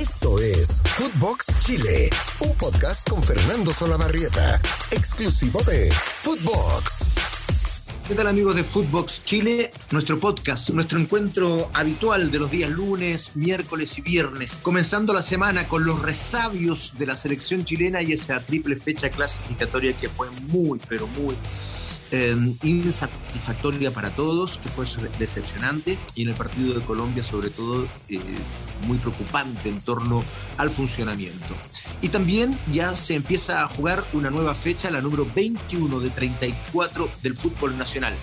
Esto es Footbox Chile, un podcast con Fernando Solabarrieta, exclusivo de Footbox. ¿Qué tal amigos de Footbox Chile? Nuestro podcast, nuestro encuentro habitual de los días lunes, miércoles y viernes, comenzando la semana con los resabios de la selección chilena y esa triple fecha clasificatoria que fue muy, pero muy eh, insatisfactoria para todos, que fue decepcionante, y en el partido de Colombia sobre todo eh, muy preocupante en torno al funcionamiento. Y también ya se empieza a jugar una nueva fecha, la número 21 de 34 del fútbol nacional.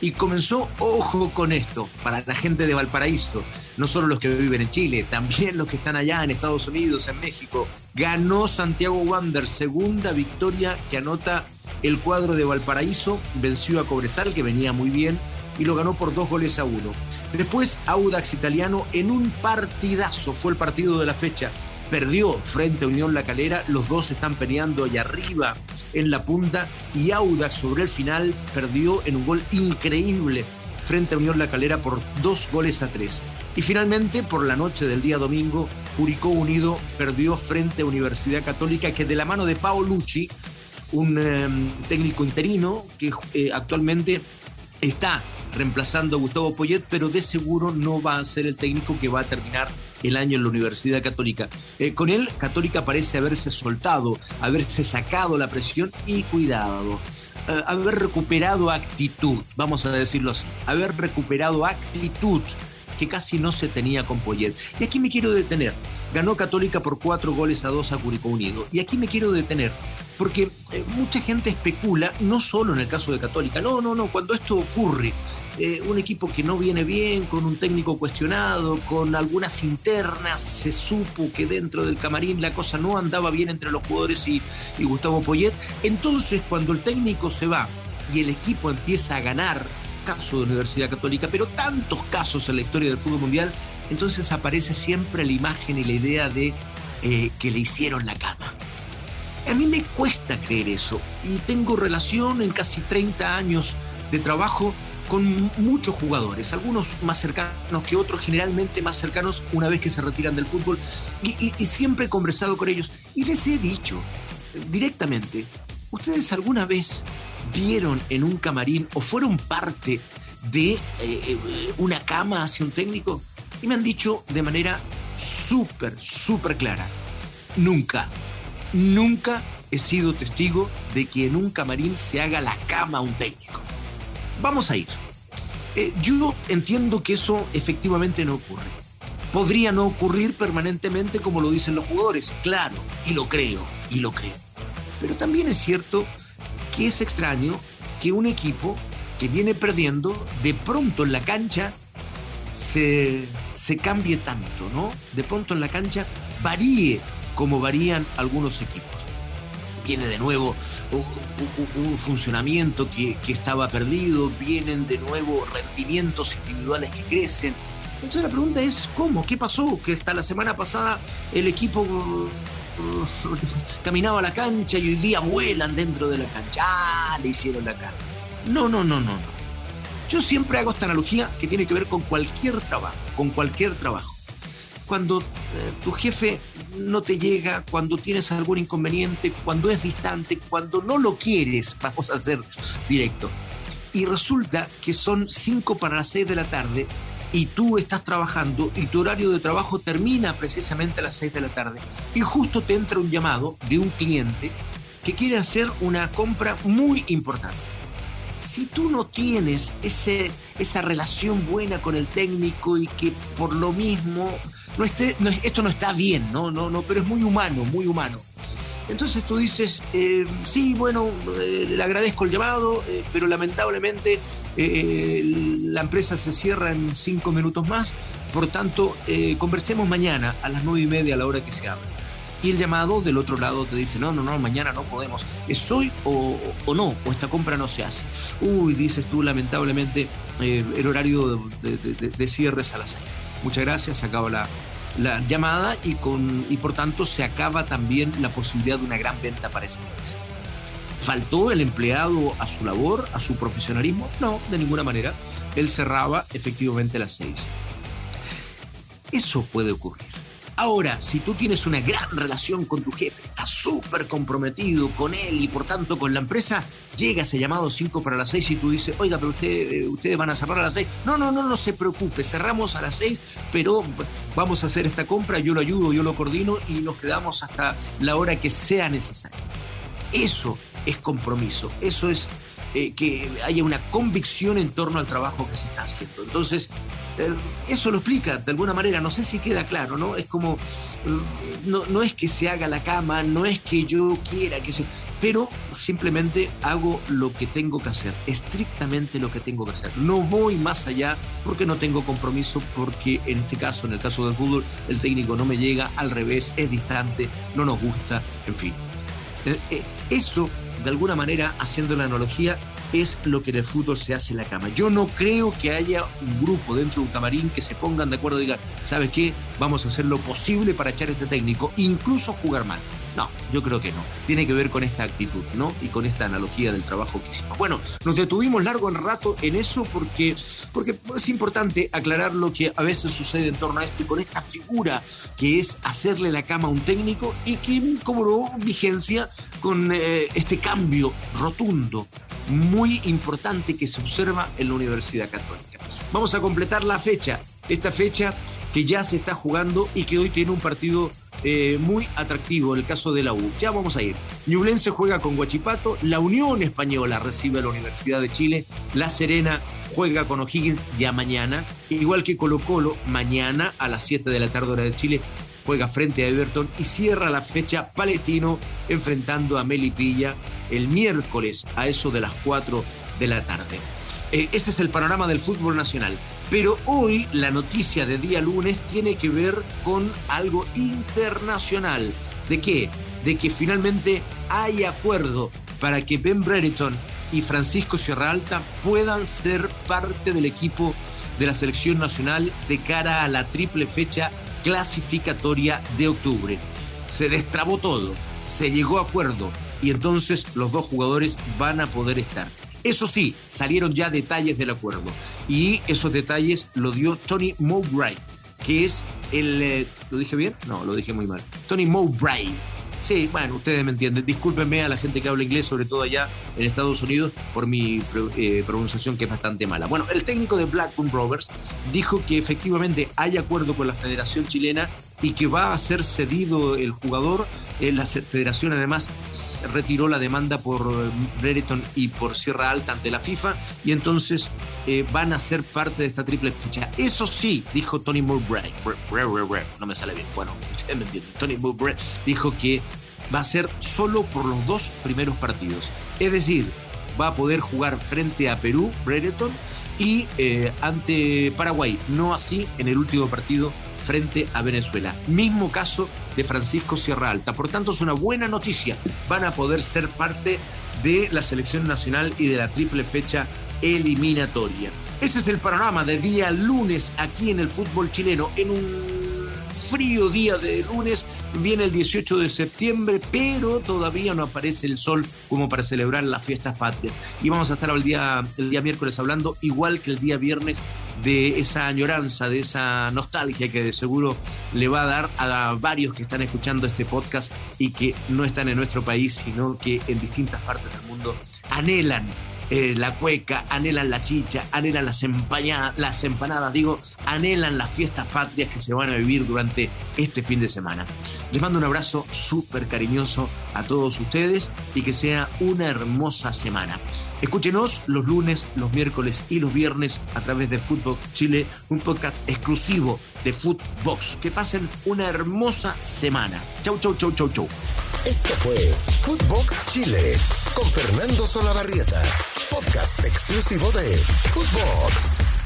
Y comenzó, ojo con esto, para la gente de Valparaíso, no solo los que viven en Chile, también los que están allá en Estados Unidos, en México. Ganó Santiago Wander, segunda victoria que anota el cuadro de Valparaíso, venció a Cobresal, que venía muy bien, y lo ganó por dos goles a uno. Después, Audax Italiano en un partidazo, fue el partido de la fecha. Perdió frente a Unión La Calera, los dos están peleando allá arriba en la punta y Audax sobre el final perdió en un gol increíble frente a Unión La Calera por dos goles a tres. Y finalmente, por la noche del día domingo, Curicó Unido perdió frente a Universidad Católica que de la mano de Lucci, un em, técnico interino que eh, actualmente está reemplazando a Gustavo Poyet, pero de seguro no va a ser el técnico que va a terminar el año en la Universidad Católica. Eh, con él, Católica parece haberse soltado, haberse sacado la presión y cuidado. Eh, haber recuperado actitud, vamos a decirlo así, haber recuperado actitud que casi no se tenía con Poyet. Y aquí me quiero detener. Ganó Católica por cuatro goles a dos a Curicó Unido. Y aquí me quiero detener porque eh, mucha gente especula, no solo en el caso de Católica, no, no, no, cuando esto ocurre, eh, un equipo que no viene bien, con un técnico cuestionado, con algunas internas, se supo que dentro del camarín la cosa no andaba bien entre los jugadores y, y Gustavo Poyet, entonces cuando el técnico se va y el equipo empieza a ganar, caso de Universidad Católica, pero tantos casos en la historia del fútbol mundial, entonces aparece siempre la imagen y la idea de eh, que le hicieron la cama. A mí me cuesta creer eso y tengo relación en casi 30 años de trabajo con muchos jugadores, algunos más cercanos que otros, generalmente más cercanos una vez que se retiran del fútbol y, siempre he conversado con ellos y les he dicho directamente, ¿ustedes alguna vez vieron en un camarín o fueron parte de eh, eh, una cama hacia un técnico? Y me han dicho de manera súper, súper clara, nunca, nunca he sido testigo de que en un camarín se haga la cama a un técnico. Vamos a ir. Eh, yo entiendo que eso efectivamente no ocurre. Podría no ocurrir permanentemente como lo dicen los jugadores, claro, y lo creo, y lo creo. Pero también es cierto que es extraño que un equipo que viene perdiendo, de pronto en la cancha se, cambie tanto, ¿no? De pronto en la cancha varíe como varían algunos equipos. Viene de nuevo un, funcionamiento que, estaba perdido, vienen de nuevo rendimientos individuales que crecen. Entonces la pregunta es, ¿cómo? ¿Qué pasó? Que hasta la semana pasada el equipo caminaba a la cancha y hoy día vuelan dentro de la cancha. Ah, le hicieron la cara. No, no, no, no. Yo siempre hago esta analogía que tiene que ver con cualquier trabajo, con cualquier trabajo. Cuando eh, tu jefe no te llega, cuando tienes algún inconveniente, cuando es distante, cuando no lo quieres, vamos a ser directo. Y resulta que son 5 para las 6 de la tarde y tú estás trabajando y tu horario de trabajo termina precisamente a las 6 de la tarde y justo te entra un llamado de un cliente que quiere hacer una compra muy importante. Si tú no tienes ese, esa relación buena con el técnico y que por lo mismo no esto no está bien, no, no, no, pero es muy humano, muy humano. Entonces tú dices, eh, sí, bueno, eh, le agradezco el llamado, eh, pero lamentablemente la empresa se cierra en cinco minutos más, por tanto, conversemos mañana a las nueve y media a la hora que se abra. Y el llamado del otro lado te dice, no, no, no, mañana no podemos, es hoy o, no, o esta compra no se hace. Uy, dices tú, lamentablemente, el horario de, de, cierre es a las seis. Muchas gracias, se acaba la, la llamada y, con, y por tanto se acaba también la posibilidad de una gran venta para esa empresa. ¿Faltó el empleado a su labor, a su profesionalismo? No, de ninguna manera. Él cerraba efectivamente las seis. Eso puede ocurrir. Ahora, si tú tienes una gran relación con tu jefe, estás súper comprometido con él y por tanto con la empresa, llega ese llamado 5 para las 6 y tú dices, oiga, pero eh, ustedes van a cerrar a las 6. No, no, no, no se preocupe, cerramos a las 6, pero vamos a hacer esta compra, yo lo ayudo, yo lo coordino y nos quedamos hasta la hora que sea necesaria. Eso es compromiso, eso es eh, que haya una convicción en torno al trabajo que se está haciendo. Entonces, eso lo explica de alguna manera, no sé si queda claro, ¿no? Es como, mm, no, no es que se haga la cama, no es que yo quiera que se... Pero simplemente hago lo que tengo que hacer, estrictamente lo que tengo que hacer. No voy más allá porque no tengo compromiso, porque en este caso, en el caso del fútbol, el técnico no me llega, al revés, es distante, no nos gusta, en fin. Eh, eso de alguna manera, haciendo la analogía, es lo que en el fútbol se hace en la cama. Yo no creo que haya un grupo dentro de un camarín que se pongan de acuerdo y digan, ¿sabes qué? Vamos a hacer lo posible para echar a este técnico, incluso jugar mal. No, yo creo que no. Tiene que ver con esta actitud, ¿no? Y con esta analogía del trabajo que hicimos. Bueno, nos detuvimos largo el rato en eso porque, porque es importante aclarar lo que a veces sucede en torno a esto y con esta figura que es hacerle la cama a un técnico y que cobró vigencia con eh, este cambio rotundo, muy importante que se observa en la Universidad Católica. Vamos a completar la fecha, esta fecha que ya se está jugando y que hoy tiene un partido eh, muy atractivo, el caso de la U. Ya vamos a ir. Ñublense juega con Guachipato, la Unión Española recibe a la Universidad de Chile, La Serena juega con O'Higgins ya mañana, igual que Colo Colo, mañana a las 7 de la tarde hora de Chile, juega frente a Everton y cierra la fecha Palestino enfrentando a Melipilla el miércoles a eso de las 4 de la tarde. Eh, ese es el panorama del fútbol nacional. Pero hoy la noticia de día lunes tiene que ver con algo internacional. ¿De qué? De que finalmente hay acuerdo para que Ben Brereton y Francisco Sierra Alta puedan ser parte del equipo de la selección nacional de cara a la triple fecha clasificatoria de octubre. Se destrabó todo, se llegó a acuerdo y entonces los dos jugadores van a poder estar. Eso sí, salieron ya detalles del acuerdo y esos detalles lo dio Tony Mowbray, que es el... Eh, ¿Lo dije bien? No, lo dije muy mal. Tony Mowbray. Sí, bueno, ustedes me entienden. Discúlpenme a la gente que habla inglés, sobre todo allá en Estados Unidos, por mi eh, pronunciación que es bastante mala. Bueno, el técnico de Blackburn Rovers dijo que efectivamente hay acuerdo con la Federación Chilena y que va a ser cedido el jugador. Eh, la federación además retiró la demanda por eh, Brereton y por Sierra Alta ante la FIFA y entonces eh, van a ser parte de esta triple ficha. Eso sí, dijo Tony Mowbray, no me sale bien, bueno, ustedes me entienden, Tony Mowbray dijo que va a ser solo por los dos primeros partidos. Es decir, va a poder jugar frente a Perú, Brereton, y ante Paraguay, no así en el último partido frente a Venezuela. Mismo caso de Francisco Sierra Alta. Por tanto, es una buena noticia. Van a poder ser parte de la selección nacional y de la triple fecha eliminatoria. Ese es el panorama de día lunes aquí en el fútbol chileno, en un frío día de lunes. Viene el 18 de septiembre, pero todavía no aparece el sol como para celebrar las fiestas patrias. Y vamos a estar el día, el día miércoles hablando, igual que el día viernes, de esa añoranza, de esa nostalgia que de seguro le va a dar a varios que están escuchando este podcast y que no están en nuestro país, sino que en distintas partes del mundo anhelan eh, la cueca, anhelan la chicha, anhelan las, las empanadas, digo, anhelan las fiestas patrias que se van a vivir durante este fin de semana. Les mando un abrazo súper cariñoso a todos ustedes y que sea una hermosa semana. Escúchenos los lunes, los miércoles y los viernes a través de Footbox Chile, un podcast exclusivo de Footbox. Que pasen una hermosa semana. Chau, chau, chau, chau, chau. Esto fue Footbox Chile con Fernando Solabarrieta, podcast exclusivo de Footbox.